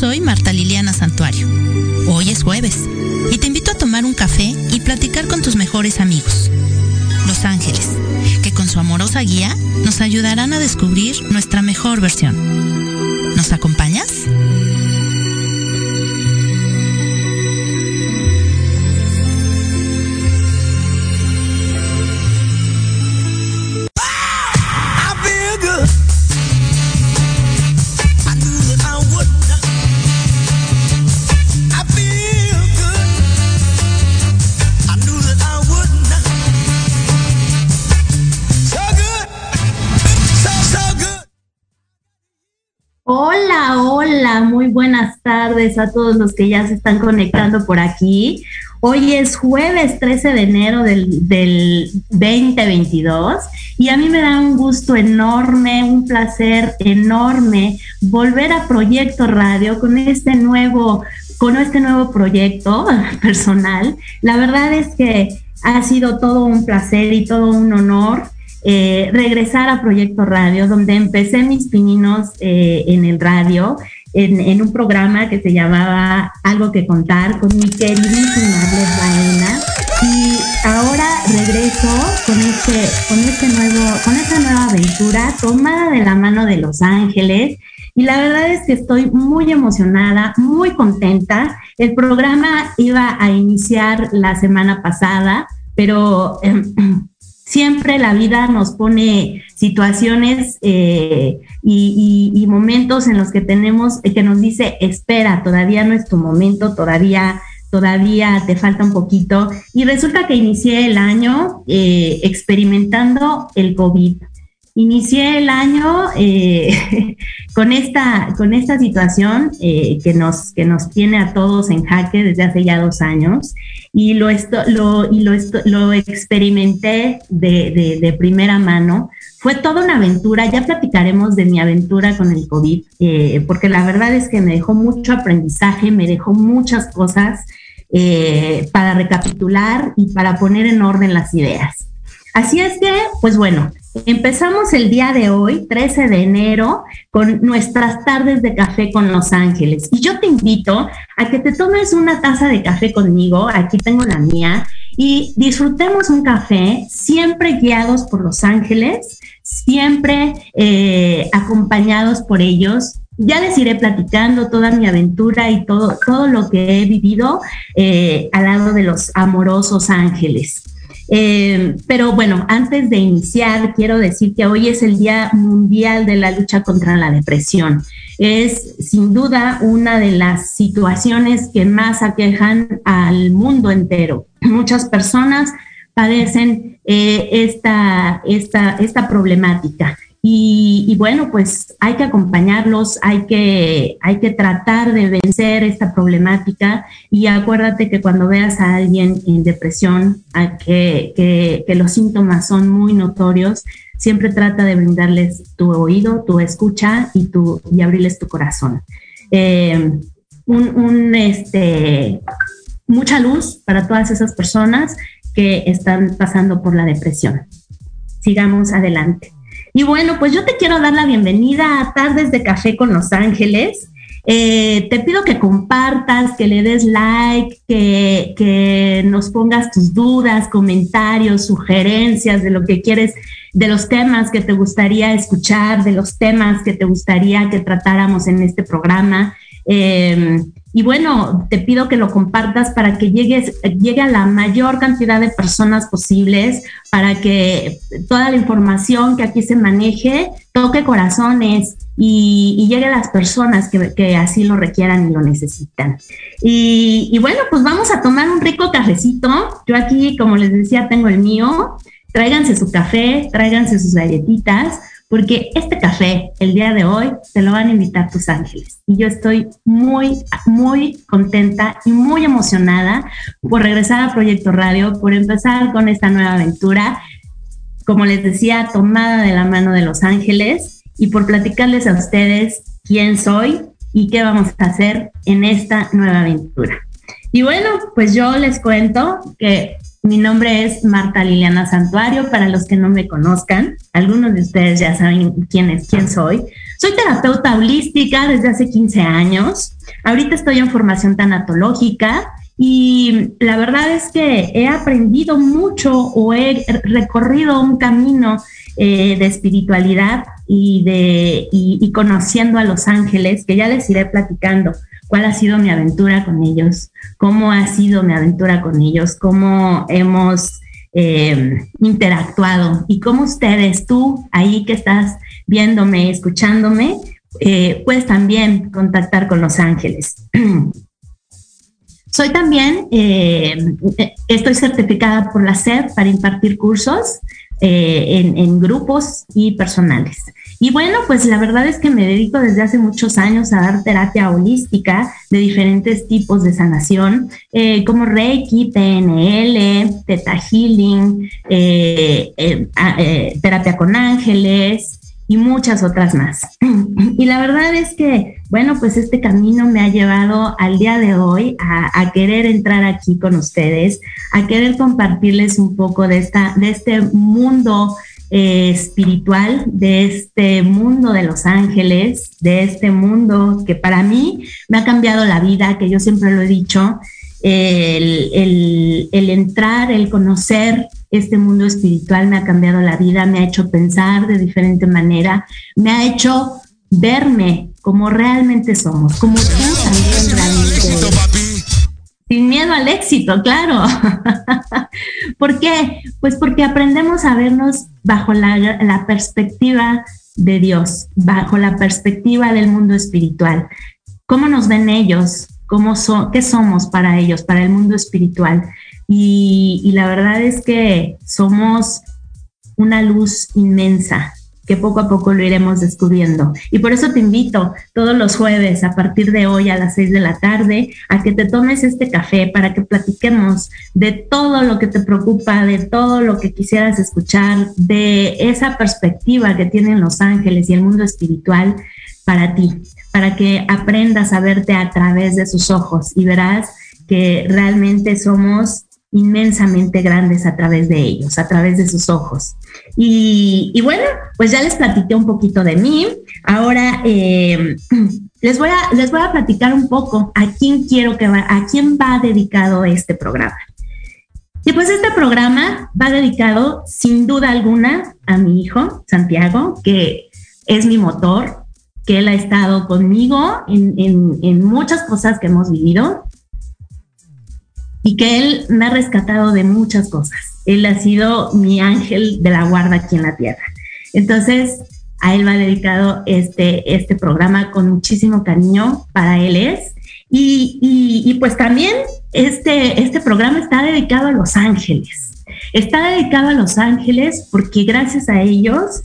soy Marta Liliana Santuario. Hoy es jueves y te invito a tomar un café y platicar con tus mejores amigos, los ángeles, que con su amorosa guía nos ayudarán a descubrir nuestra mejor versión. ¿Nos acompañas? Tardes a todos los que ya se están conectando por aquí. Hoy es jueves 13 de enero del, del 2022 y a mí me da un gusto enorme, un placer enorme volver a Proyecto Radio con este nuevo, con este nuevo proyecto personal. La verdad es que ha sido todo un placer y todo un honor. Eh, regresar a Proyecto Radio, donde empecé mis pininos eh, en el radio en, un programa que se llamaba Algo que contar con mi queridísima Arlet Baena. Y ahora regreso con este, con este nuevo, con esta nueva aventura tomada de la mano de Los Ángeles. Y la verdad es que estoy muy emocionada, muy contenta. El programa iba a iniciar la semana pasada, pero em, siempre la vida nos pone situaciones eh, y, momentos en los que tenemos, que nos dice, espera, todavía no es tu momento, todavía, todavía te falta un poquito. Y resulta que inicié el año eh, experimentando el COVID. Inicié el año eh, con, esta, con esta situación que, nos, que nos tiene a todos en jaque desde hace ya dos años y lo, lo, y lo, lo experimenté de, de, primera mano. Fue toda una aventura, ya platicaremos de mi aventura con el COVID, eh, porque la verdad es que me dejó mucho aprendizaje, me dejó muchas cosas eh, para recapitular y para poner en orden las ideas. Así es que, pues bueno, Empezamos el día de hoy, 13 de enero, con nuestras tardes de café con Los Ángeles. Y yo te invito a que te tomes una taza de café conmigo, aquí tengo la mía, y disfrutemos un café siempre guiados por Los Ángeles, siempre eh, acompañados por ellos. Ya les iré platicando toda mi aventura y todo, todo lo que he vivido eh, al lado de los amorosos ángeles. Eh, pero bueno, antes de iniciar, quiero decir que hoy es el Día Mundial de la Lucha contra la Depresión. Es sin duda una de las situaciones que más aquejan al mundo entero. Muchas personas padecen eh, esta, esta, esta problemática. Y, bueno, pues hay que acompañarlos, hay que, hay que tratar de vencer esta problemática y acuérdate que cuando veas a alguien en depresión, que, que, los síntomas son muy notorios, siempre trata de brindarles tu oído, tu escucha y, tu, y abrirles tu corazón. Eh, un, este, mucha luz para todas esas personas que están pasando por la depresión. Sigamos adelante. Y bueno, pues yo te quiero dar la bienvenida a Tardes de Café con Los Ángeles. Eh, te pido que compartas, que le des like, que, que, nos pongas tus dudas, comentarios, sugerencias de lo que quieres, de los temas que te gustaría escuchar, de los temas que te gustaría que tratáramos en este programa. Eh, y bueno, te pido que lo compartas para que llegues, llegue a la mayor cantidad de personas posibles, para que toda la información que aquí se maneje toque corazones y, llegue a las personas que, así lo requieran y lo necesitan. Y, y bueno, pues vamos a tomar un rico cafecito. Yo aquí, como les decía, tengo el mío. Tráiganse su café, tráiganse sus galletitas porque este café, el día de hoy, te lo van a invitar tus ángeles. Y yo estoy muy, muy contenta y muy emocionada por regresar a Proyecto Radio, por empezar con esta nueva aventura, como les decía, tomada de la mano de los ángeles y por platicarles a ustedes quién soy y qué vamos a hacer en esta nueva aventura. Y bueno, pues yo les cuento que mi nombre es Marta Liliana Santuario, para los que no me conozcan, algunos de ustedes ya saben quién es, quién soy. Soy terapeuta holística desde hace 15 años. Ahorita estoy en formación tanatológica Y la verdad es que he aprendido mucho o he recorrido un camino eh, de espiritualidad y de y, conociendo a los ángeles, que ya les iré platicando cuál ha sido mi aventura con ellos, cómo ha sido mi aventura con ellos, cómo hemos eh, interactuado y cómo ustedes, tú ahí que estás viéndome, escuchándome, eh, puedes también contactar con los ángeles. Soy también, eh, estoy certificada por la SED para impartir cursos en, en, grupos y personales. Y bueno, pues la verdad es que me dedico desde hace muchos años a dar terapia holística de diferentes tipos de sanación, eh, como Reiki, PNL, Theta Healing, eh, eh, terapia con ángeles y muchas otras más. Y la verdad es que, bueno, pues este camino me ha llevado al día de hoy a, querer entrar aquí con ustedes, a querer compartirles un poco de, esta, de este mundo eh, espiritual de este mundo de los ángeles, de este mundo que para mí me ha cambiado la vida, que yo siempre lo he dicho, el, el, entrar, el conocer este mundo espiritual me ha cambiado la vida, me ha hecho pensar de diferente manera, me ha hecho verme como realmente somos, como tú también realmente sin miedo al éxito, claro. ¿Por qué? Pues porque aprendemos a vernos bajo la, perspectiva de Dios, bajo la perspectiva del mundo espiritual. ¿Cómo nos ven ellos? ¿Cómo son, ¿Qué somos para ellos, para el mundo espiritual? Y, la verdad es que somos una luz inmensa, que poco a poco lo iremos descubriendo. Y por eso te invito todos los jueves a partir de hoy a las seis de la tarde a que te tomes este café para que platiquemos de todo lo que te preocupa, de todo lo que quisieras escuchar, de esa perspectiva que tienen los ángeles y el mundo espiritual para ti, para que aprendas a verte a través de sus ojos y verás que realmente somos inmensamente grandes a través de ellos, a través de sus ojos. Y, bueno, pues ya les platiqué un poquito de mí. Ahora eh, les, voy a, les voy a platicar un poco a quién quiero que va, a quién va dedicado este programa. Y pues este programa va dedicado sin duda alguna a mi hijo, Santiago, que es mi motor, que él ha estado conmigo en, en muchas cosas que hemos vivido y que Él me ha rescatado de muchas cosas. Él ha sido mi ángel de la guarda aquí en la tierra. Entonces, a Él va dedicado este, este programa con muchísimo cariño, para Él es. Y, y, pues también este, este programa está dedicado a los ángeles. Está dedicado a los ángeles porque gracias a ellos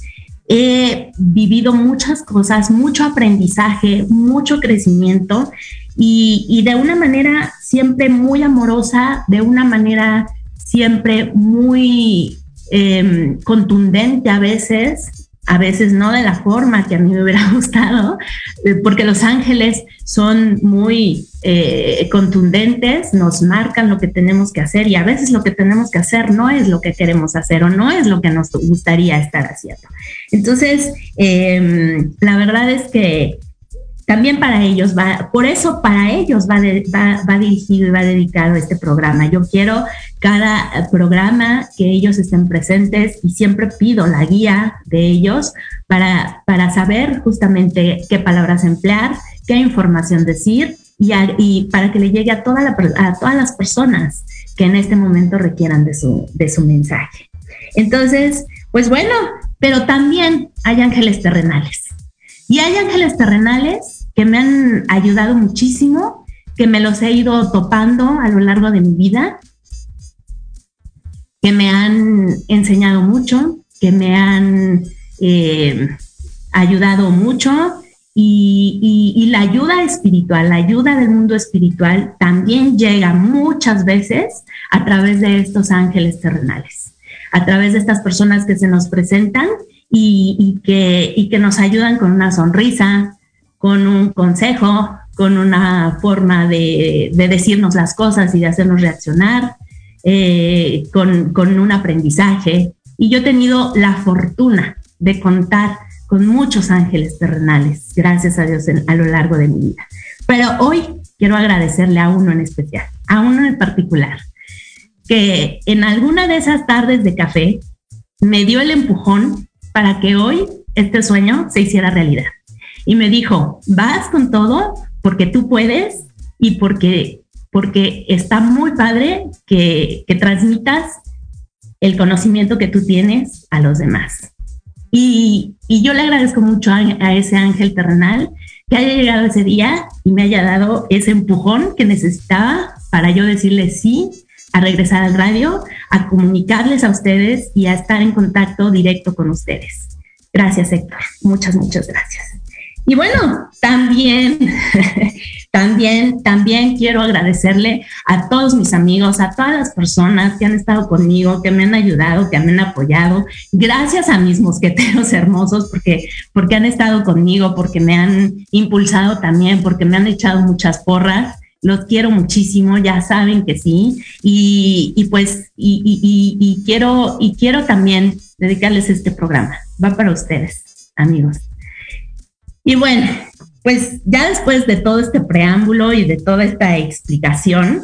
he vivido muchas cosas, mucho aprendizaje, mucho crecimiento y, de una manera siempre muy amorosa, de una manera siempre muy em, contundente a veces, a veces no de la forma que a mí me hubiera gustado, eh, porque los ángeles son muy eh, contundentes, nos marcan lo que tenemos que hacer y a veces lo que tenemos que hacer no es lo que queremos hacer o no es lo que nos gustaría estar haciendo. Entonces, em, la verdad es que también para ellos va, por eso para ellos va, va, dirigido y va dedicado este programa. Yo quiero cada programa que ellos estén presentes y siempre pido la guía de ellos para, para saber justamente qué palabras emplear, qué información decir y, y para que le llegue a, toda la, a todas las personas que en este momento requieran de su, de su mensaje. Entonces, pues bueno, pero también hay ángeles terrenales. Y hay ángeles terrenales que me han ayudado muchísimo, que me los he ido topando a lo largo de mi vida, que me han enseñado mucho, que me han eh, ayudado mucho y, la ayuda espiritual, la ayuda del mundo espiritual también llega muchas veces a través de estos ángeles terrenales, a través de estas personas que se nos presentan y, que, y que nos ayudan con una sonrisa, con un consejo, con una forma de, decirnos las cosas y de hacernos reaccionar, eh, con, un aprendizaje. Y yo he tenido la fortuna de contar con muchos ángeles terrenales, gracias a Dios a lo largo de mi vida. Pero hoy quiero agradecerle a uno en especial. a uno en particular, que en alguna de esas tardes de café me dio el empujón para que hoy este sueño se hiciera realidad. Y me dijo, vas con todo porque tú puedes y porque, porque está muy padre que, que transmitas el conocimiento que tú tienes a los demás. Y, y, yo le agradezco mucho a, a, ese ángel terrenal que haya llegado ese día y me haya dado ese empujón que necesitaba para yo decirle sí a regresar al radio, a comunicarles a ustedes y a estar en contacto directo con ustedes. Gracias, Héctor. Muchas, muchas gracias. Y bueno, también, también, también quiero agradecerle a todos mis amigos, a todas las personas que han estado conmigo, que me han ayudado, que me han apoyado. Gracias a mis mosqueteros hermosos porque, porque han estado conmigo, porque me han impulsado también, porque me han echado muchas porras. Los quiero muchísimo, ya saben que sí. Y, y pues, y, y, y quiero, y quiero también dedicarles este programa. Va para ustedes, amigos. Y bueno, pues ya después de todo este preámbulo y de toda esta explicación,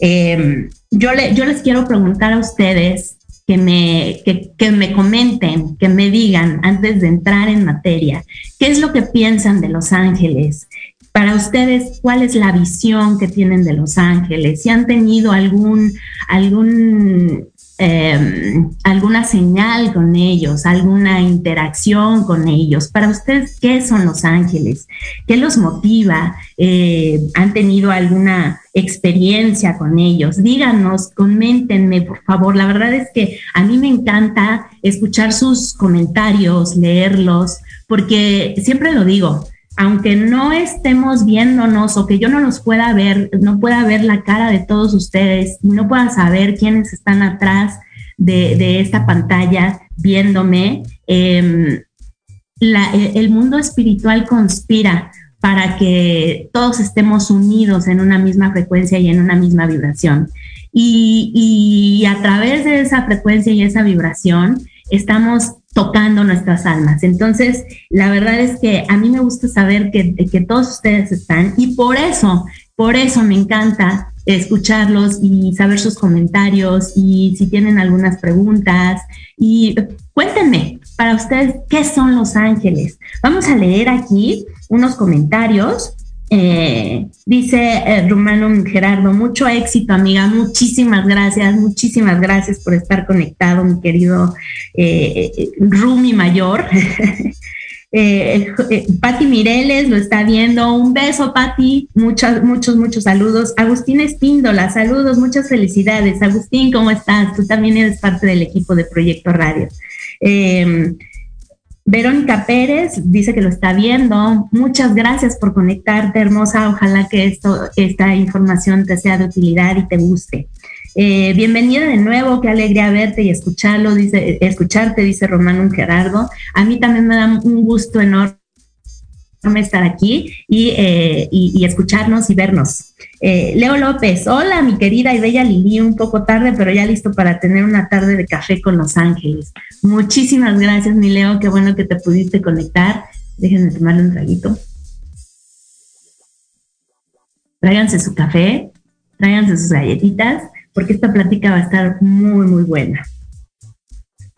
eh, yo, le, yo les quiero preguntar a ustedes que me, que me comenten, que me digan antes de entrar en materia, qué es lo que piensan de Los Ángeles, para ustedes, ¿cuál es la visión que tienen de Los Ángeles? Si han tenido algún, algún eh, alguna señal con ellos, alguna interacción con ellos. Para ustedes, ¿qué son los ángeles? ¿Qué los motiva? Eh, ¿Han tenido alguna experiencia con ellos? Díganos, coméntenme, por favor. La verdad es que a mí me encanta escuchar sus comentarios, leerlos, porque siempre lo digo, aunque no estemos viéndonos o que yo no los pueda ver, no pueda ver la cara de todos ustedes no pueda saber quiénes están atrás de, esta pantalla viéndome, eh, la, el mundo espiritual conspira para que todos estemos unidos en una misma frecuencia y en una misma vibración. Y, y a través de esa frecuencia y esa vibración, estamos tocando nuestras almas. Entonces, la verdad es que a mí me gusta saber que, que todos ustedes están y por eso, por eso me encanta escucharlos y saber sus comentarios y si tienen algunas preguntas y cuéntenme para ustedes qué son los ángeles. Vamos a leer aquí unos comentarios eh, dice eh, Rumano Gerardo, mucho éxito, amiga. Muchísimas gracias, muchísimas gracias por estar conectado, mi querido eh, eh Rumi Mayor. Patti Mireles lo está viendo. Un beso, Patti. Muchos, muchos, muchos saludos. Agustín Espíndola, saludos, muchas felicidades. Agustín, ¿cómo estás? Tú también eres parte del equipo de Proyecto Radio. Verónica Pérez dice que lo está viendo. Muchas gracias por conectarte, hermosa. Ojalá que esto, esta información te sea de utilidad y te guste. Eh, bienvenida de nuevo, qué alegría verte y escucharlo, dice, escucharte, dice Romano Gerardo. A mí también me da un gusto enorme estar aquí y, eh, y, y escucharnos y vernos. Eh, Leo López, hola mi querida y bella Lili, un poco tarde, pero ya listo para tener una tarde de café con Los Ángeles. Muchísimas gracias, mi Leo, qué bueno que te pudiste conectar. Déjenme tomarle un traguito. Tráiganse su café, tráiganse sus galletitas, porque esta plática va a estar muy, muy buena.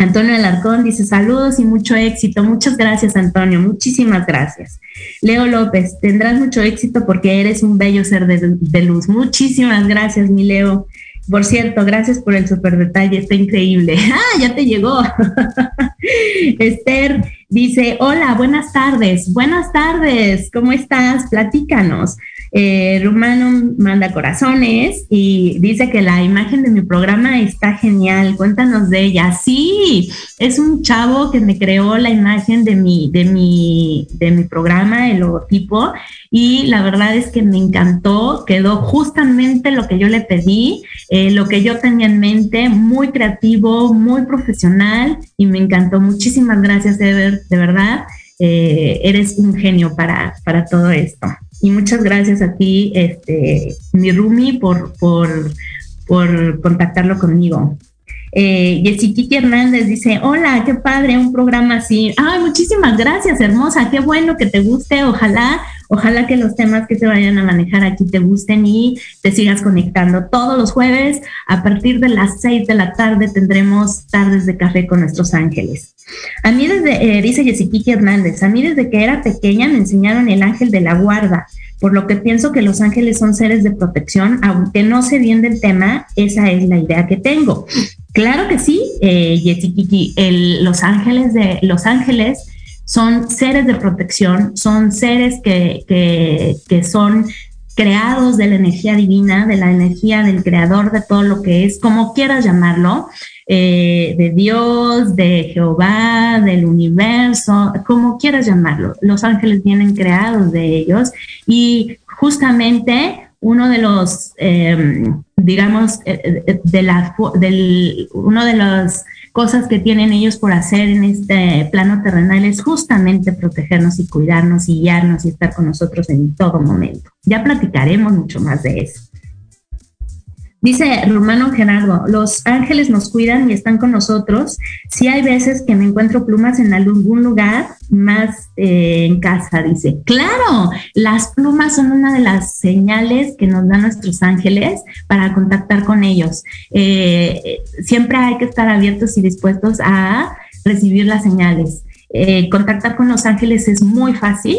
Antonio Alarcón dice saludos y mucho éxito. Muchas gracias, Antonio. Muchísimas gracias. Leo López, tendrás mucho éxito porque eres un bello ser de, luz. Muchísimas gracias, mi Leo. Por cierto, gracias por el super detalle, está increíble. Ah, ya te llegó. Esther dice, hola, buenas tardes. Buenas tardes, ¿cómo estás? Platícanos. Eh, Rumano manda corazones y dice que la imagen de mi programa está genial. Cuéntanos de ella. Sí, es un chavo que me creó la imagen de mi, de mi, de mi programa, el logotipo, y la verdad es que me encantó. Quedó justamente lo que yo le pedí, eh, lo que yo tenía en mente, muy creativo, muy profesional, y me encantó. Muchísimas gracias, Ever, de verdad. Eh, eres un genio para, para todo esto. Y muchas gracias a ti, este, mi Rumi, por, por, por contactarlo conmigo. Eh, Jessica Hernández dice, hola, qué padre, un programa así. Ay, muchísimas gracias, hermosa, qué bueno que te guste. Ojalá Ojalá que los temas que se vayan a manejar aquí te gusten y te sigas conectando. Todos los jueves, a partir de las seis de la tarde, tendremos tardes de café con nuestros ángeles. A mí desde, eh, dice Jessica Hernández, a mí desde que era pequeña me enseñaron el ángel de la guarda por lo que pienso que los ángeles son seres de protección, aunque no sé bien del tema, esa es la idea que tengo. Claro que sí, eh, los ángeles de los ángeles son seres de protección, son seres que, que, que son creados de la energía divina, de la energía del creador de todo lo que es, como quieras llamarlo, eh, de Dios, de Jehová, del universo, como quieras llamarlo. Los ángeles vienen creados de ellos y justamente uno de los, em, digamos, eh, eh, de la, del, uno de las cosas que tienen ellos por hacer en este plano terrenal es justamente protegernos y cuidarnos y guiarnos y estar con nosotros en todo momento. Ya platicaremos mucho más de eso. Dice Romano Gerardo, los ángeles nos cuidan y están con nosotros. Sí hay veces que me encuentro plumas en algún lugar, más eh, en casa, dice. Claro, las plumas son una de las señales que nos dan nuestros ángeles para contactar con ellos. Eh, siempre hay que estar abiertos y dispuestos a recibir las señales. Eh, contactar con los ángeles es muy fácil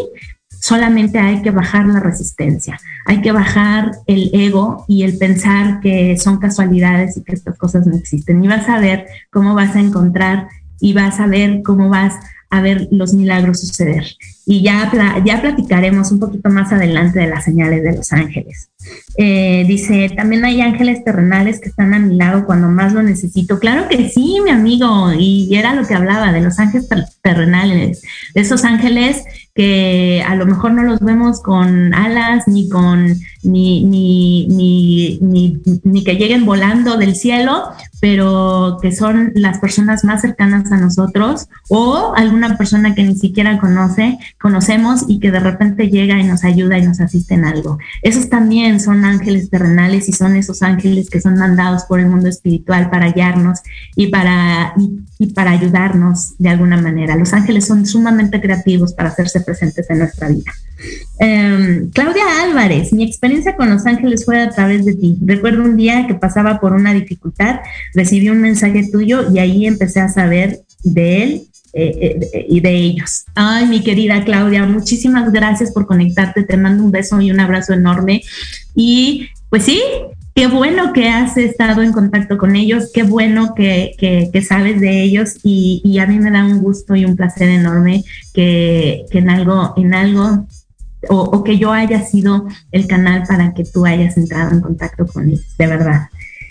solamente hay que bajar la resistencia, hay que bajar el ego y el pensar que son casualidades y que estas cosas no existen. Y vas a ver cómo vas a encontrar y vas a ver cómo vas a ver los milagros suceder. Y ya, ya platicaremos un poquito más adelante de las señales de los ángeles. Eh, dice, también hay ángeles terrenales que están a mi lado cuando más lo necesito. Claro que sí, mi amigo, y era lo que hablaba de los ángeles terrenales, de esos ángeles que a lo mejor no los vemos con alas ni con ni, ni, ni, ni, que lleguen volando del cielo, pero que son las personas más cercanas a nosotros o alguna persona que ni siquiera conoce, conocemos y que de repente llega y nos ayuda y nos asiste en algo. Esos también son ángeles terrenales y son esos ángeles que son mandados por el mundo espiritual para hallarnos y para, y para ayudarnos de alguna manera. Los ángeles son sumamente creativos para hacerse presentes en nuestra vida. Em, Claudia Álvarez, mi experiencia con Los Ángeles fue a través de ti. Recuerdo un día que pasaba por una dificultad, recibí un mensaje tuyo y ahí empecé a saber de él eh, eh, y de ellos. Ay, mi querida Claudia, muchísimas gracias por conectarte. Te mando un beso y un abrazo enorme. Y pues sí, qué bueno que has estado en contacto con ellos, qué bueno que, que, sabes de ellos y, a mí me da un gusto y un placer enorme que, que en algo, en algo o, que yo haya sido el canal para que tú hayas entrado en contacto con ellos, de verdad.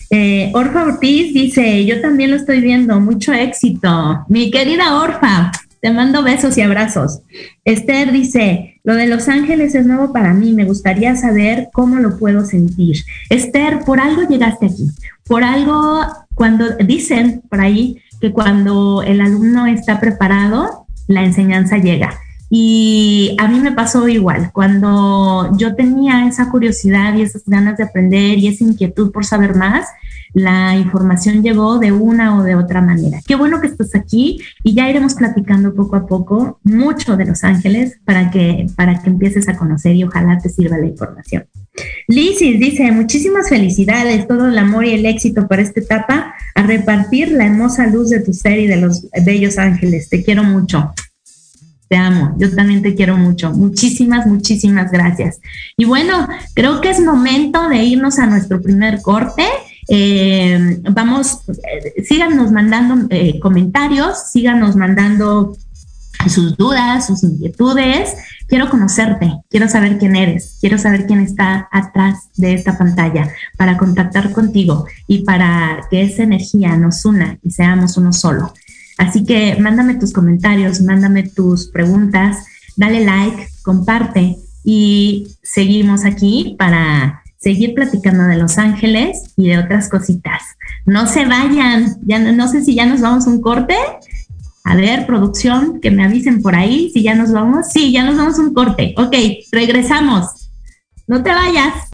Eh, Orfa Ortiz dice, yo también lo estoy viendo, mucho éxito. Mi querida Orfa, te mando besos y abrazos. Esther dice, lo de Los Ángeles es nuevo para mí, me gustaría saber cómo lo puedo sentir. Esther, por algo llegaste aquí, por algo, cuando dicen por ahí que cuando el alumno está preparado, la enseñanza llega. Y a mí me pasó igual, cuando yo tenía esa curiosidad y esas ganas de aprender y esa inquietud por saber más, la información llegó de una o de otra manera. Qué bueno que estás aquí y ya iremos platicando poco a poco mucho de Los Ángeles para que, para que empieces a conocer y ojalá te sirva la información. Lisis dice, muchísimas felicidades, todo el amor y el éxito para esta etapa, a repartir la hermosa luz de tu ser y de los bellos ángeles. Te quiero mucho. Te amo, yo también te quiero mucho. Muchísimas, muchísimas gracias. Y bueno, creo que es momento de irnos a nuestro primer corte. Eh, vamos, eh, síganos mandando eh, comentarios, síganos mandando sus dudas, sus inquietudes. Quiero conocerte, quiero saber quién eres, quiero saber quién está atrás de esta pantalla para contactar contigo y para que esa energía nos una y seamos uno solo. Así que mándame tus comentarios, mándame tus preguntas, dale like, comparte y seguimos aquí para seguir platicando de Los Ángeles y de otras cositas. No se vayan, ya no, sé si ya nos vamos un corte. A ver, producción, que me avisen por ahí si ya nos vamos. Sí, ya nos vamos un corte. Ok, regresamos. No te vayas.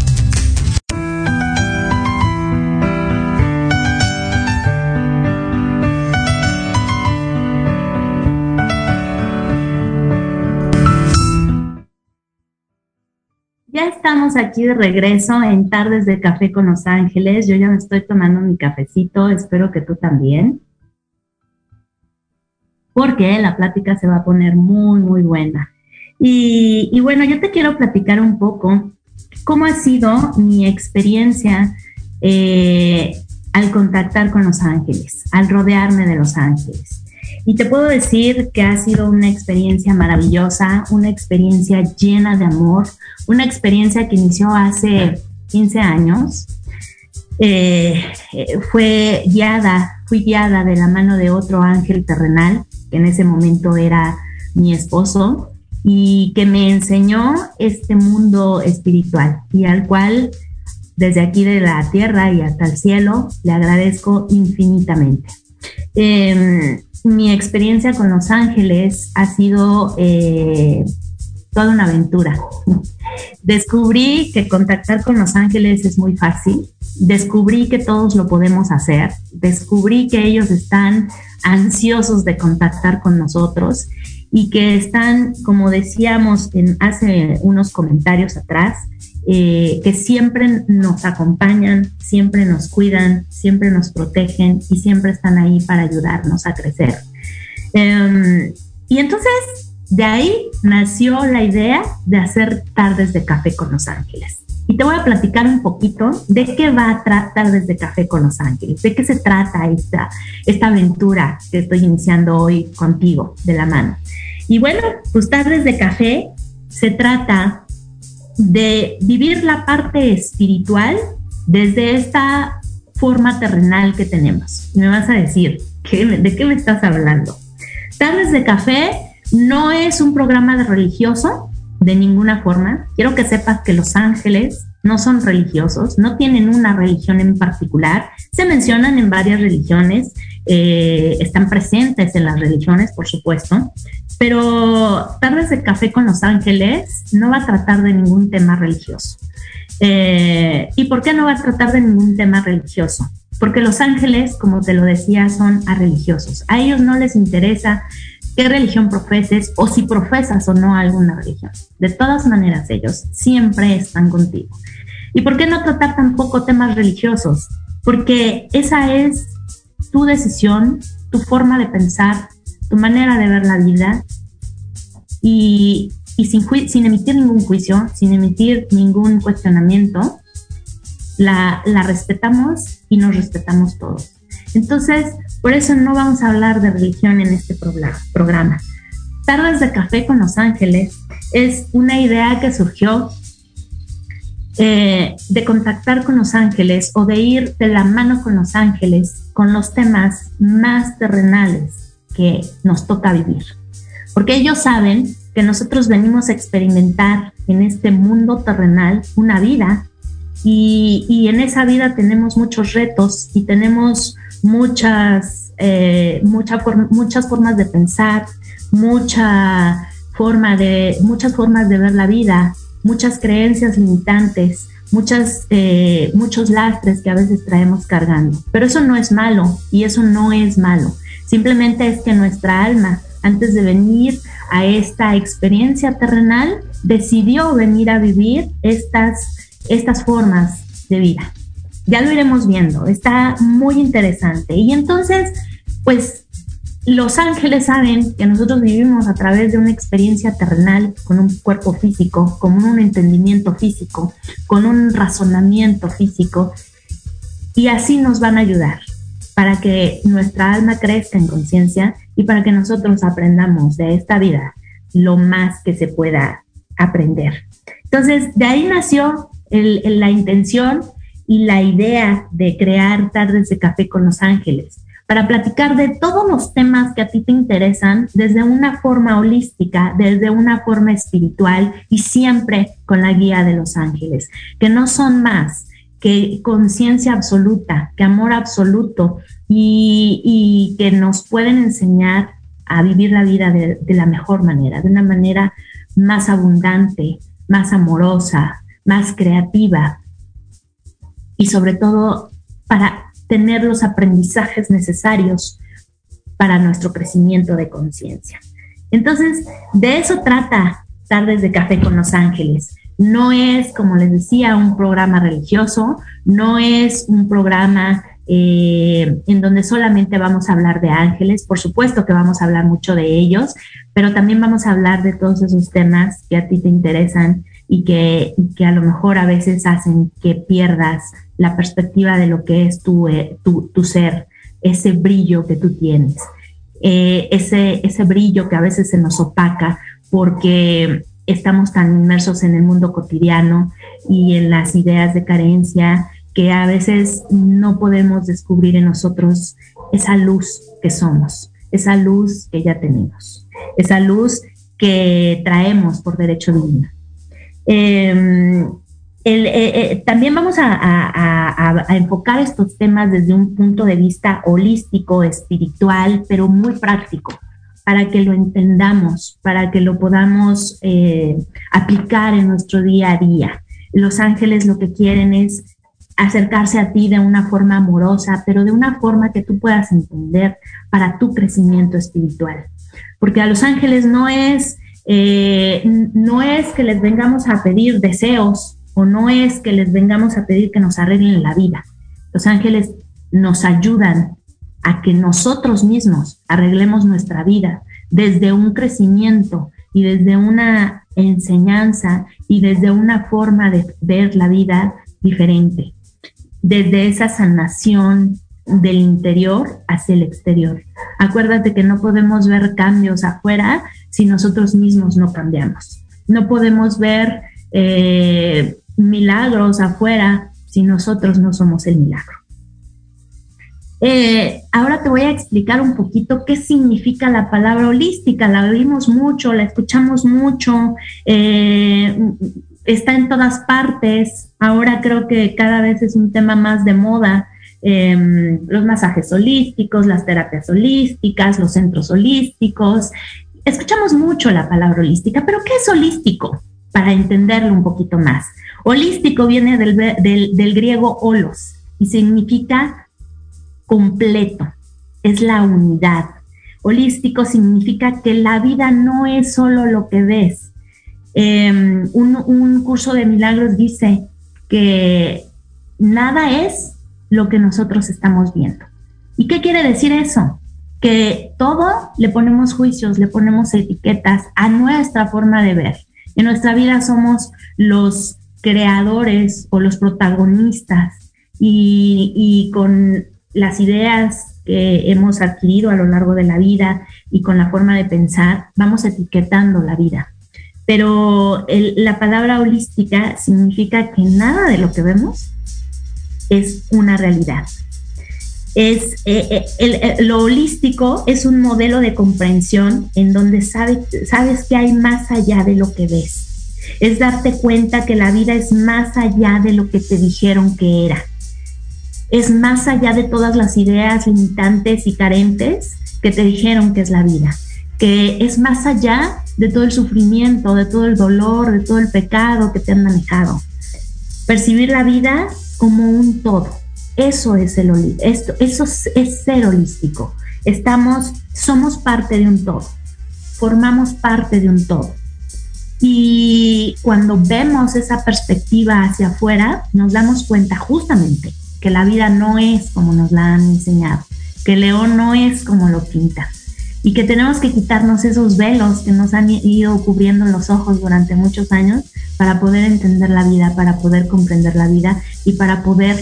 Estamos aquí de regreso en Tardes de Café con Los Ángeles. Yo ya me estoy tomando mi cafecito, espero que tú también. Porque la plática se va a poner muy, muy buena. Y, bueno, yo te quiero platicar un poco cómo ha sido mi experiencia eh, al contactar con Los Ángeles, al rodearme de Los Ángeles. Y te puedo decir que ha sido una experiencia maravillosa, una experiencia llena de amor, una experiencia que inició hace 15 años. Eh, eh, fue guiada, fui guiada de la mano de otro ángel terrenal, que en ese momento era mi esposo, y que me enseñó este mundo espiritual y al cual desde aquí de la tierra y hasta el cielo le agradezco infinitamente. Eh, mi experiencia con Los Ángeles ha sido eh, toda una aventura. Descubrí que contactar con Los Ángeles es muy fácil. Descubrí que todos lo podemos hacer. Descubrí que ellos están ansiosos de contactar con nosotros y que están, como decíamos en hace unos comentarios atrás, eh, que siempre nos acompañan, siempre nos cuidan, siempre nos protegen y siempre están ahí para ayudarnos a crecer. Um, y entonces de ahí nació la idea de hacer tardes de café con Los Ángeles. Y te voy a platicar un poquito de qué va a tratar desde Café con Los Ángeles, de qué se trata esta, esta aventura que estoy iniciando hoy contigo de la mano. Y bueno, pues Tardes de Café se trata de vivir la parte espiritual desde esta forma terrenal que tenemos. Me vas a decir, ¿qué, ¿de qué me estás hablando? Tardes de Café no es un programa de religioso, de ninguna forma. Quiero que sepas que los ángeles no son religiosos, no tienen una religión en particular. Se mencionan en varias religiones, eh, están presentes en las religiones, por supuesto, pero Tardes de Café con los Ángeles no va a tratar de ningún tema religioso. Eh, ¿Y por qué no va a tratar de ningún tema religioso? Porque los ángeles, como te lo decía, son a religiosos. A ellos no les interesa qué religión profeses o si profesas o no alguna religión. De todas maneras, ellos siempre están contigo. ¿Y por qué no tratar tampoco temas religiosos? Porque esa es tu decisión, tu forma de pensar, tu manera de ver la vida y, sin, sin, emitir ningún juicio, sin emitir ningún cuestionamiento, la, la respetamos y nos respetamos todos. Entonces, por eso no vamos a hablar de religión en este programa. Tardes de Café con Los Ángeles es una idea que surgió de contactar con los ángeles o de ir de la mano con los ángeles con los temas más terrenales que nos toca vivir. Porque ellos saben que nosotros venimos a experimentar en este mundo terrenal una vida y, en esa vida tenemos muchos retos y tenemos muchas, eh, muchas formas de pensar, mucha forma de, muchas formas de ver la vida, muchas creencias limitantes, muchas, eh, muchos lastres que a veces traemos cargando. Pero eso no es malo y eso no es malo. Simplemente es que nuestra alma, antes de venir a esta experiencia terrenal, decidió venir a vivir estas, estas formas de vida. Ya lo iremos viendo, está muy interesante. Y entonces, pues los ángeles saben que nosotros vivimos a través de una experiencia terrenal con un cuerpo físico, con un entendimiento físico, con un razonamiento físico, y así nos van a ayudar para que nuestra alma crezca en conciencia y para que nosotros aprendamos de esta vida lo más que se pueda aprender. Entonces, de ahí nació la intención y la idea de crear tardes de café con los ángeles para platicar de todos los temas que a ti te interesan desde una forma holística, desde una forma espiritual y siempre con la guía de los ángeles, que no son más que conciencia absoluta, que amor absoluto y, que nos pueden enseñar a vivir la vida de, de la mejor manera, de una manera más abundante, más amorosa, más creativa y sobre todo para tener los aprendizajes necesarios para nuestro crecimiento de conciencia. Entonces, de eso trata Tardes de Café con los Ángeles. No es, como les decía, un programa religioso, no es un programa eh, en donde solamente vamos a hablar de ángeles, por supuesto que vamos a hablar mucho de ellos, pero también vamos a hablar de todos esos temas que a ti te interesan y que, y que a lo mejor a veces hacen que pierdas la perspectiva de lo que es tu, eh, tu, ser, ese brillo que tú tienes, eh, ese, ese brillo que a veces se nos opaca porque estamos tan inmersos en el mundo cotidiano y en las ideas de carencia que a veces no podemos descubrir en nosotros esa luz que somos, esa luz que ya tenemos, esa luz que traemos por derecho divino. Eh, eh, también vamos a, enfocar estos temas desde un punto de vista holístico, espiritual, pero muy práctico, para que lo entendamos, para que lo podamos eh, aplicar en nuestro día a día. Los ángeles lo que quieren es acercarse a ti de una forma amorosa, pero de una forma que tú puedas entender para tu crecimiento espiritual. Porque a los ángeles no es, no es que les vengamos a pedir deseos, o no es que les vengamos a pedir que nos arreglen la vida. Los ángeles nos ayudan a que nosotros mismos arreglemos nuestra vida desde un crecimiento y desde una enseñanza y desde una forma de ver la vida diferente, desde esa sanación del interior hacia el exterior. Acuérdate que no podemos ver cambios afuera si nosotros mismos no cambiamos. No podemos ver eh, milagros afuera si nosotros no somos el milagro. Eh, ahora te voy a explicar un poquito qué significa la palabra holística. La oímos mucho, la escuchamos mucho, eh, está en todas partes. Ahora creo que cada vez es un tema más de moda. Em, los masajes holísticos, las terapias holísticas, los centros holísticos. Escuchamos mucho la palabra holística, pero ¿qué es holístico? Para entenderlo un poquito más. Holístico viene del, del griego holos y significa completo, es la unidad. Holístico significa que la vida no es solo lo que ves. Em, un, curso de milagros dice que nada es lo que nosotros estamos viendo. ¿Y qué quiere decir eso? Que todo le ponemos juicios, le ponemos etiquetas a nuestra forma de ver. En nuestra vida somos los creadores o los protagonistas y, con las ideas que hemos adquirido a lo largo de la vida y con la forma de pensar, vamos etiquetando la vida. Pero la palabra holística significa que nada de lo que vemos es una realidad. Es, eh, eh, lo holístico es un modelo de comprensión en donde sabes que hay más allá de lo que ves. Es darte cuenta que la vida es más allá de lo que te dijeron que era es más allá de todas las ideas limitantes y carentes que te dijeron que es la vida, que es más allá de todo el sufrimiento, de todo el dolor, de todo el pecado que te han manejado. Percibir la vida como un todo. Eso es el esto, eso es ser holístico. Estamos, somos parte de un todo. Formamos parte de un todo. Y cuando vemos esa perspectiva hacia afuera, nos damos cuenta justamente que la vida no es como nos la han enseñado, que León no es como lo pinta y que tenemos que quitarnos esos velos que nos han ido cubriendo los ojos durante muchos años para poder entender la vida, para poder comprender la vida y para poder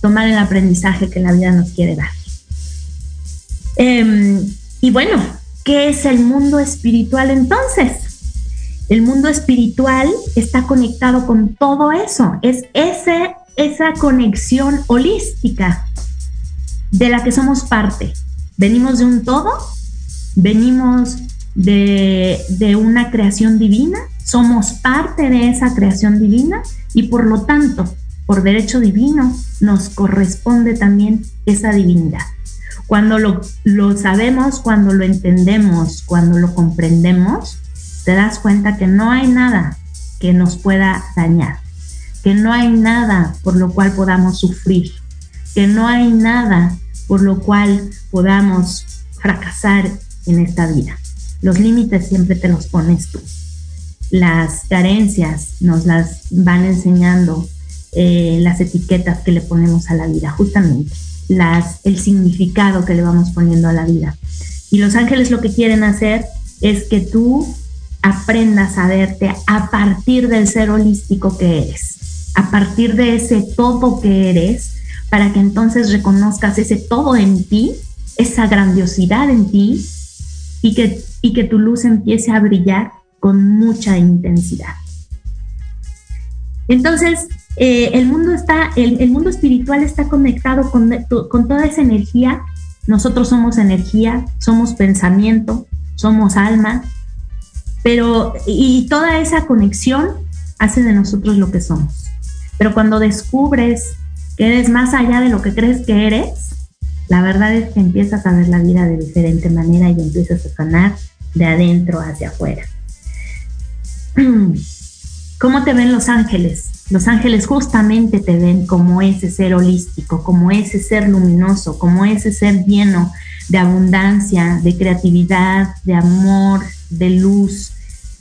tomar el aprendizaje que la vida nos quiere dar. Em, y bueno, ¿qué es el mundo espiritual entonces? El mundo espiritual está conectado con todo eso, es ese esa conexión holística de la que somos parte. Venimos de un todo, venimos de, una creación divina, somos parte de esa creación divina y por lo tanto, por derecho divino, nos corresponde también esa divinidad. Cuando lo, lo, sabemos, cuando lo entendemos, cuando lo comprendemos, te das cuenta que no hay nada que nos pueda dañar que no hay nada por lo cual podamos sufrir, que no hay nada por lo cual podamos fracasar en esta vida. Los límites siempre te los pones tú. Las carencias nos las van enseñando eh, las etiquetas que le ponemos a la vida, justamente, las, el significado que le vamos poniendo a la vida. Y los ángeles lo que quieren hacer es que tú aprendas a verte a partir del ser holístico que eres a partir de ese todo que eres, para que entonces reconozcas ese todo en ti, esa grandiosidad en ti y que, y que tu luz empiece a brillar con mucha intensidad. Entonces, eh, el, mundo está, el, mundo espiritual está conectado con, con toda esa energía. Nosotros somos energía, somos pensamiento, somos alma, pero y toda esa conexión hace de nosotros lo que somos. Pero cuando descubres que eres más allá de lo que crees que eres, la verdad es que empiezas a ver la vida de diferente manera y empiezas a sanar de adentro hacia afuera. ¿Cómo te ven los ángeles? Los ángeles justamente te ven como ese ser holístico, como ese ser luminoso, como ese ser lleno de abundancia, de creatividad, de amor, de luz.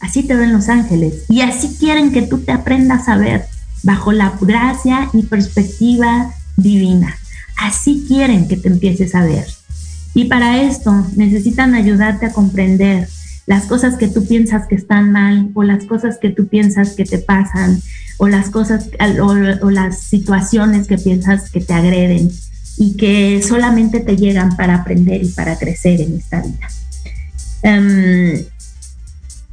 Así te ven los ángeles y así quieren que tú te aprendas a ver bajo la gracia y perspectiva divina. Así quieren que te empieces a ver. Y para esto necesitan ayudarte a comprender las cosas que tú piensas que están mal o las cosas que tú piensas que te pasan o las cosas o, las situaciones que piensas que te agreden y que solamente te llegan para aprender y para crecer en esta vida. Em,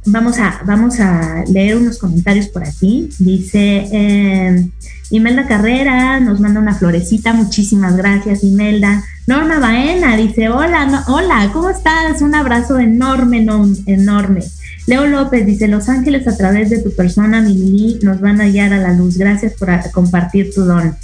vamos a, vamos a leer unos comentarios por aquí. Dice eh, Imelda Carrera, nos manda una florecita, muchísimas gracias Imelda. Norma Baena dice, hola, hola, ¿cómo estás? Un abrazo enorme, enorme. Leo López dice, Los ángeles a través de tu persona, mi nos van a guiar a la luz. Gracias por compartir tu don.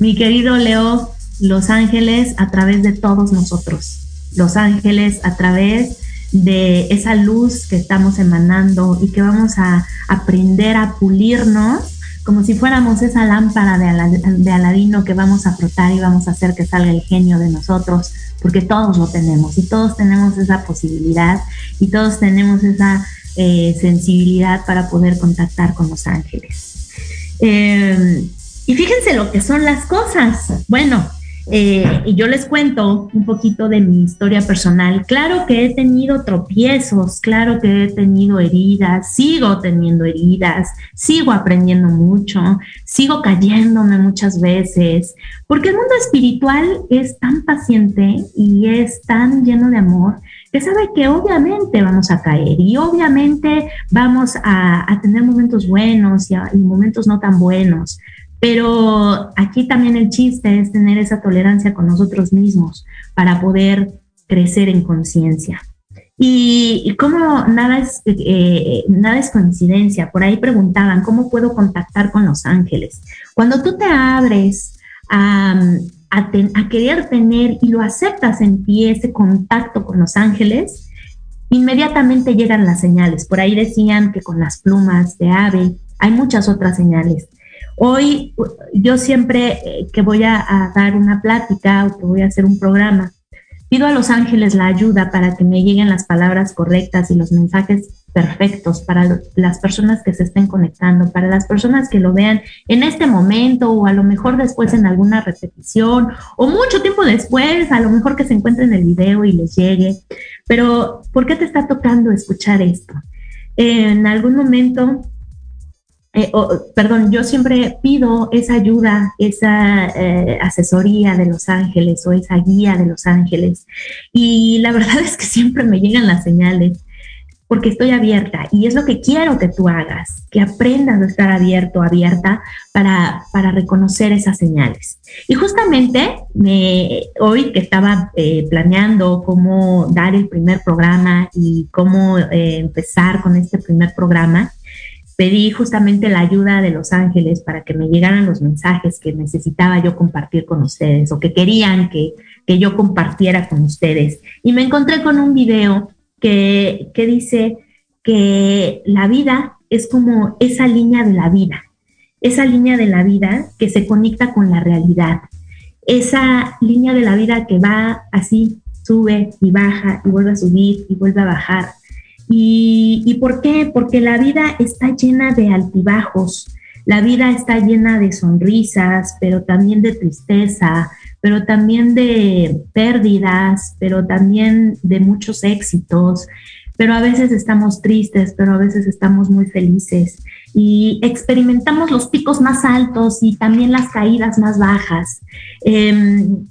Mi querido Leo, Los ángeles a través de todos nosotros. Los ángeles a través de esa luz que estamos emanando y que vamos a aprender a pulirnos como si fuéramos esa lámpara de, Aladino que vamos a frotar y vamos a hacer que salga el genio de nosotros, porque todos lo tenemos y todos tenemos esa posibilidad y todos tenemos esa eh, sensibilidad para poder contactar con los ángeles. Eh, y fíjense lo que son las cosas. Bueno, eh, y yo les cuento un poquito de mi historia personal. Claro que he tenido tropiezos, claro que he tenido heridas, sigo teniendo heridas, sigo aprendiendo mucho, sigo cayéndome muchas veces, porque el mundo espiritual es tan paciente y es tan lleno de amor que sabe que obviamente vamos a caer y obviamente vamos a, tener momentos buenos y momentos no tan buenos, pero aquí también el chiste es tener esa tolerancia con nosotros mismos para poder crecer en conciencia. Y, como nada es, eh, nada es coincidencia, por ahí preguntaban, ¿cómo puedo contactar con los ángeles? Cuando tú te abres a, a querer tener y lo aceptas en ti ese contacto con los ángeles, inmediatamente llegan las señales. Por ahí decían que con las plumas de ave hay muchas otras señales. Hoy yo siempre eh, que voy a, dar una plática o que voy a hacer un programa, pido a los ángeles la ayuda para que me lleguen las palabras correctas y los mensajes perfectos para las personas que se estén conectando, para las personas que lo vean en este momento o a lo mejor después en alguna repetición o mucho tiempo después, a lo mejor que se encuentren el video y les llegue. Pero, ¿por qué te está tocando escuchar esto? En algún momento eh, perdón, yo siempre pido esa ayuda, esa eh, asesoría de los ángeles o esa guía de los ángeles. Y la verdad es que siempre me llegan las señales porque estoy abierta y es lo que quiero que tú hagas, que aprendas a estar abierto, abierta para, para reconocer esas señales. Y justamente me, hoy que estaba eh, planeando cómo dar el primer programa y cómo empezar con este primer programa, pedí justamente la ayuda de los ángeles para que me llegaran los mensajes que necesitaba yo compartir con ustedes o que querían que, yo compartiera con ustedes. Y me encontré con un video que, que dice que la vida es como esa línea de la vida, esa línea de la vida que se conecta con la realidad, esa línea de la vida que va así, sube y baja y vuelve a subir y vuelve a bajar ¿Y, por qué? Porque la vida está llena de altibajos, la vida está llena de sonrisas, pero también de tristeza, pero también de pérdidas, pero también de muchos éxitos, pero a veces estamos tristes, pero a veces estamos muy felices y experimentamos los picos más altos y también las caídas más bajas. Em,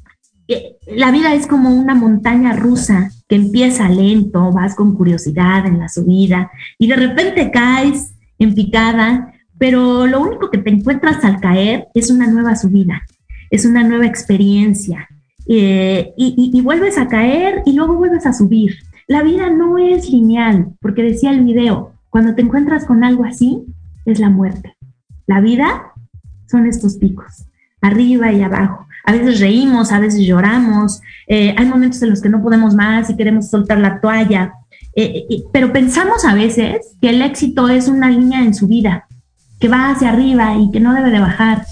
la vida es como una montaña rusa que empieza lento, vas con curiosidad en la subida y de repente caes en picada, pero lo único que te encuentras al caer es una nueva subida, es una nueva experiencia eh, y, vuelves a caer y luego vuelves a subir. La vida no es lineal, porque decía el video, cuando te encuentras con algo así, es la muerte. La vida son estos picos, arriba y abajo a veces reímos, a veces lloramos, eh, hay momentos en los que no podemos más y queremos soltar la toalla, eh, pero pensamos a veces que el éxito es una línea en su vida, que va hacia arriba y que no debe de bajar.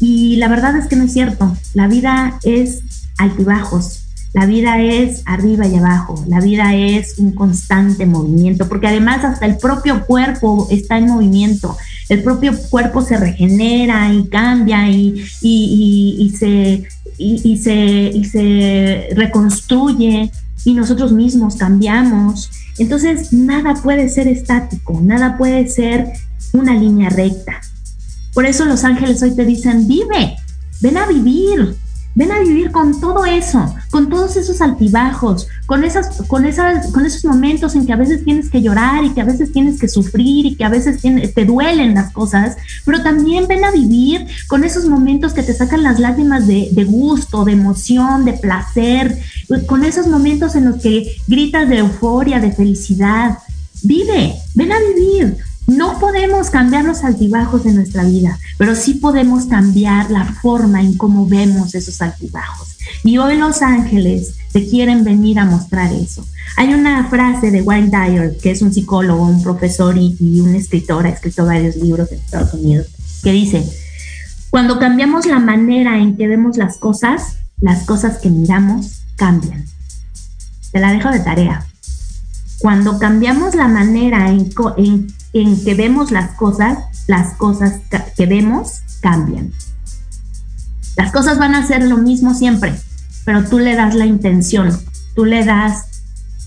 Y la verdad es que no es cierto, la vida es altibajos, la vida es arriba y abajo, la vida es un constante movimiento, porque además hasta el propio cuerpo está en movimiento el propio cuerpo se regenera y cambia y, se, y, se, se reconstruye y nosotros mismos cambiamos. Entonces, nada puede ser estático, nada puede ser una línea recta. Por eso los ángeles hoy te dicen, vive, ven a vivir, ven a vivir con todo eso, con todos esos altibajos, con esas, con esas, con esos momentos en que a veces tienes que llorar y que a veces tienes que sufrir y que a veces te duelen las cosas, pero también ven a vivir con esos momentos que te sacan las lágrimas de, de gusto, de emoción, de placer, con esos momentos en los que gritas de euforia, de felicidad. Vive, ven a vivir. No podemos cambiar los altibajos de nuestra vida, pero sí podemos cambiar la forma en cómo vemos esos altibajos. Y hoy los ángeles te quieren venir a mostrar eso. Hay una frase de Wayne Dyer, que es un psicólogo, un profesor y, y un escritor, ha escrito varios libros en Estados Unidos, que dice, cuando cambiamos la manera en que vemos las cosas, las cosas que miramos cambian. Te la dejo de tarea. Cuando cambiamos la manera en, en en que vemos las cosas, las cosas que vemos cambian. Las cosas van a ser lo mismo siempre, pero tú le das la intención, tú le das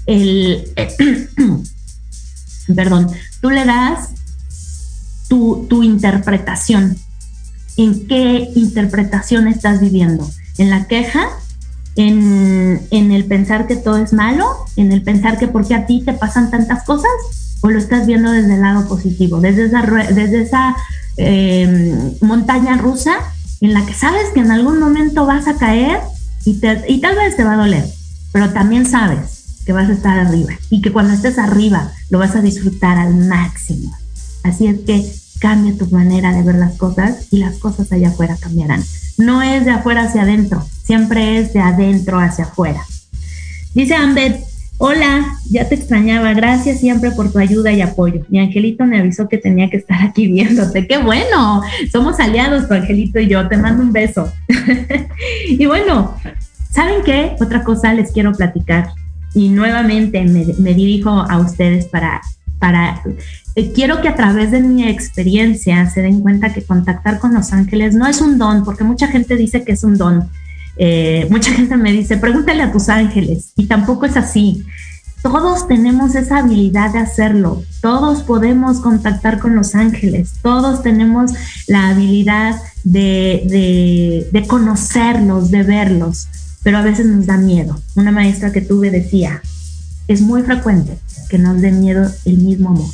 el, perdón, tú le das tu, tu interpretación. ¿En qué interpretación estás viviendo? ¿En la queja? ¿En, ¿En el pensar que todo es malo? ¿En el pensar que por qué a ti te pasan tantas cosas? O lo estás viendo desde el lado positivo, desde esa, desde esa em, montaña rusa en la que sabes que en algún momento vas a caer y, y tal vez te va a doler, pero también sabes que vas a estar arriba y que cuando estés arriba lo vas a disfrutar al máximo. Así es que cambia tu manera de ver las cosas y las cosas allá afuera cambiarán. No es de afuera hacia adentro, siempre es de adentro hacia afuera. Dice Ambet, Hola, ya te extrañaba. Gracias siempre por tu ayuda y apoyo. Mi angelito me avisó que tenía que estar aquí viéndote. ¡Qué bueno! Somos aliados, tu angelito y yo. Te mando un beso. y bueno, ¿saben qué? Otra cosa les quiero platicar. Y nuevamente me, dirijo a ustedes para, para eh, quiero que a través de mi experiencia se den cuenta que contactar con los ángeles no es un don, porque mucha gente dice que es un don eh, mucha gente me dice, pregúntale a tus ángeles, y tampoco es así. Todos tenemos esa habilidad de hacerlo, todos podemos contactar con los ángeles, todos tenemos la habilidad de, de conocerlos, de verlos, pero a veces nos da miedo. Una maestra que tuve decía, es muy frecuente que nos dé miedo el mismo amor.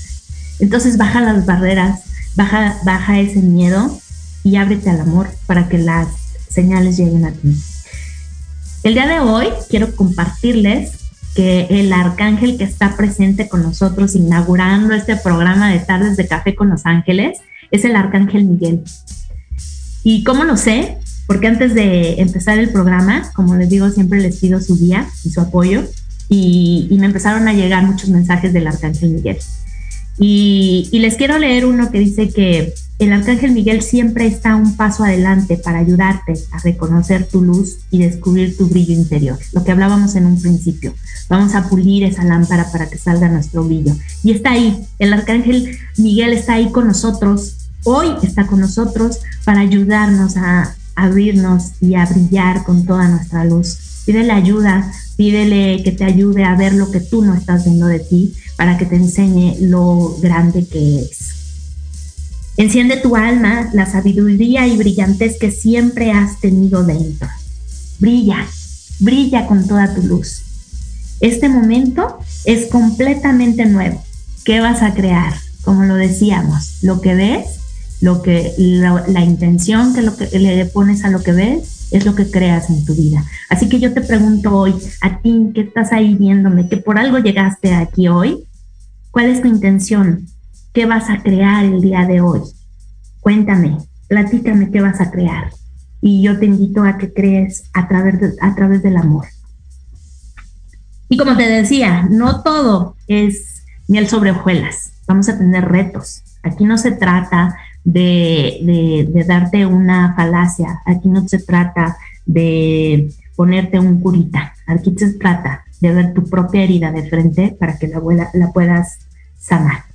Entonces baja las barreras, baja, baja ese miedo y ábrete al amor para que las señales lleguen a ti. El día de hoy quiero compartirles que el arcángel que está presente con nosotros inaugurando este programa de tardes de café con los ángeles es el arcángel Miguel. ¿Y cómo lo sé? Porque antes de empezar el programa, como les digo, siempre les pido su guía y su apoyo y, me empezaron a llegar muchos mensajes del arcángel Miguel. y les quiero leer uno que dice que el arcángel Miguel siempre está un paso adelante para ayudarte a reconocer tu luz y descubrir tu brillo interior, lo que hablábamos en un principio. Vamos a pulir esa lámpara para que salga nuestro brillo. Y está ahí, el arcángel Miguel está ahí con nosotros, hoy está con nosotros para ayudarnos a abrirnos y a brillar con toda nuestra luz. Pídele ayuda, pídele que te ayude a ver lo que tú no estás viendo de ti para que te enseñe lo grande que es. Enciende tu alma, la sabiduría y brillantez que siempre has tenido dentro. Brilla, brilla con toda tu luz. Este momento es completamente nuevo. ¿Qué vas a crear? Como lo decíamos, lo que ves, lo que la, intención que, lo que le pones a lo que ves es lo que creas en tu vida. Así que yo te pregunto hoy, a ti que estás ahí viéndome, que por algo llegaste aquí hoy, ¿cuál es tu intención? ¿Qué vas a crear el día de hoy? Cuéntame, platícame qué vas a crear. Y yo te invito a que crees a través, a través del amor. Y como te decía, no todo es miel sobre hojuelas. Vamos a tener retos. Aquí no se trata de, de, darte una falacia. Aquí no se trata de ponerte un curita. Aquí se trata de ver tu propia herida de frente para que la, la puedas sanar.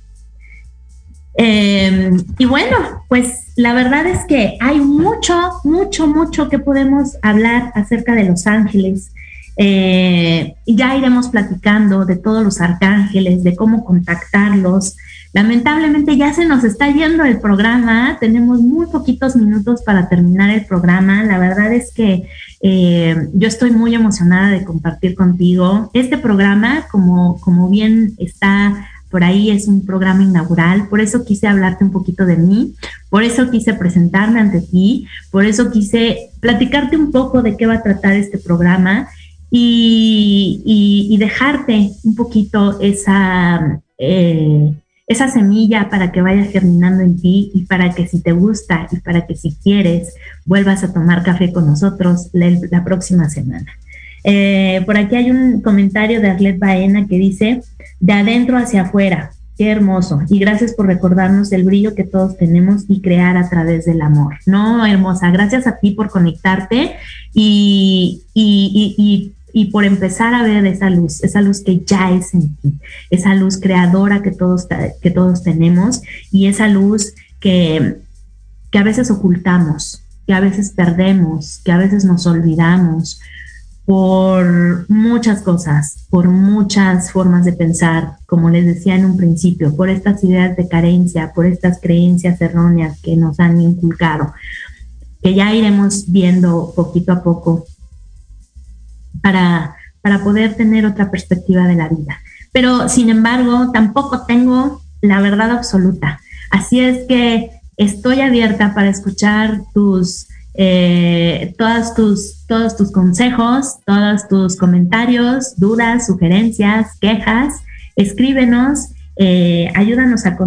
Em, y bueno, pues la verdad es que hay mucho, mucho, mucho que podemos hablar acerca de los ángeles. Eh, ya iremos platicando de todos los arcángeles, de cómo contactarlos, Lamentablemente ya se nos está yendo el programa, tenemos muy poquitos minutos para terminar el programa. La verdad es que eh, yo estoy muy emocionada de compartir contigo. Este programa, como, como bien está por ahí, es un programa inaugural, por eso quise hablarte un poquito de mí, por eso quise presentarme ante ti, por eso quise platicarte un poco de qué va a tratar este programa y, dejarte un poquito esa... Eh, esa semilla para que vaya germinando en ti y para que si te gusta y para que si quieres vuelvas a tomar café con nosotros la, próxima semana. Eh, por aquí hay un comentario de Arlet Baena que dice, de adentro hacia afuera, qué hermoso. Y gracias por recordarnos el brillo que todos tenemos y crear a través del amor. No, hermosa, gracias a ti por conectarte y, y, por empezar a ver esa luz, esa luz que ya es en ti, esa luz creadora que todos, que todos tenemos y esa luz que, que a veces ocultamos, que a veces perdemos, que a veces nos olvidamos por muchas cosas, por muchas formas de pensar, como les decía en un principio, por estas ideas de carencia, por estas creencias erróneas que nos han inculcado, que ya iremos viendo poquito a poco para, para poder tener otra perspectiva de la vida. Pero, sin embargo, tampoco tengo la verdad absoluta. Así es que estoy abierta para escuchar tus, eh, todas tus, todos tus consejos, todos tus comentarios, dudas, sugerencias, quejas. Escríbenos eh, ayúdanos a,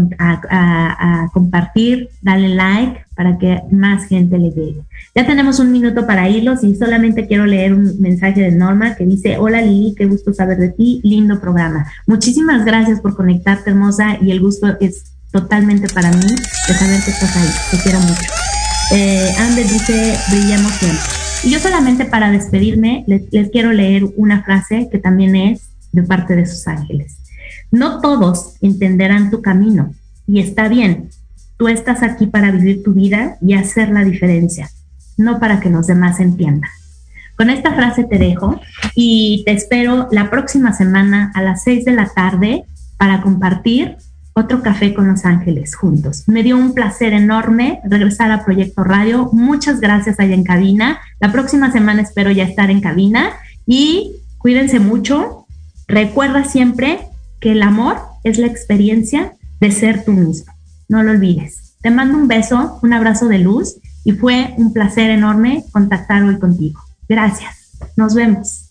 compartir, dale like para que más gente le llegue. Ya tenemos un minuto para irlos y solamente quiero leer un mensaje de Norma que dice, hola Lili, qué gusto saber de ti, lindo programa. Muchísimas gracias por conectarte hermosa y el gusto es totalmente para mí de saber que estás ahí, te quiero mucho. Eh, Ander dice, brillamos siempre. Y yo solamente para despedirme les quiero leer una frase que también es de parte de sus ángeles. No todos entenderán tu camino y está bien. Tú estás aquí para vivir tu vida y hacer la diferencia, no para que los demás entiendan. Con esta frase te dejo y te espero la próxima semana a las 6 de la tarde para compartir otro café con los ángeles juntos. Me dio un placer enorme regresar a Proyecto Radio. Muchas gracias allá en cabina. La próxima semana espero ya estar en cabina y cuídense mucho. Recuerda siempre que el amor es la experiencia de ser tú mismo. No lo olvides. Te mando un beso, un abrazo de luz y fue un placer enorme contactar hoy contigo. Gracias. Nos vemos.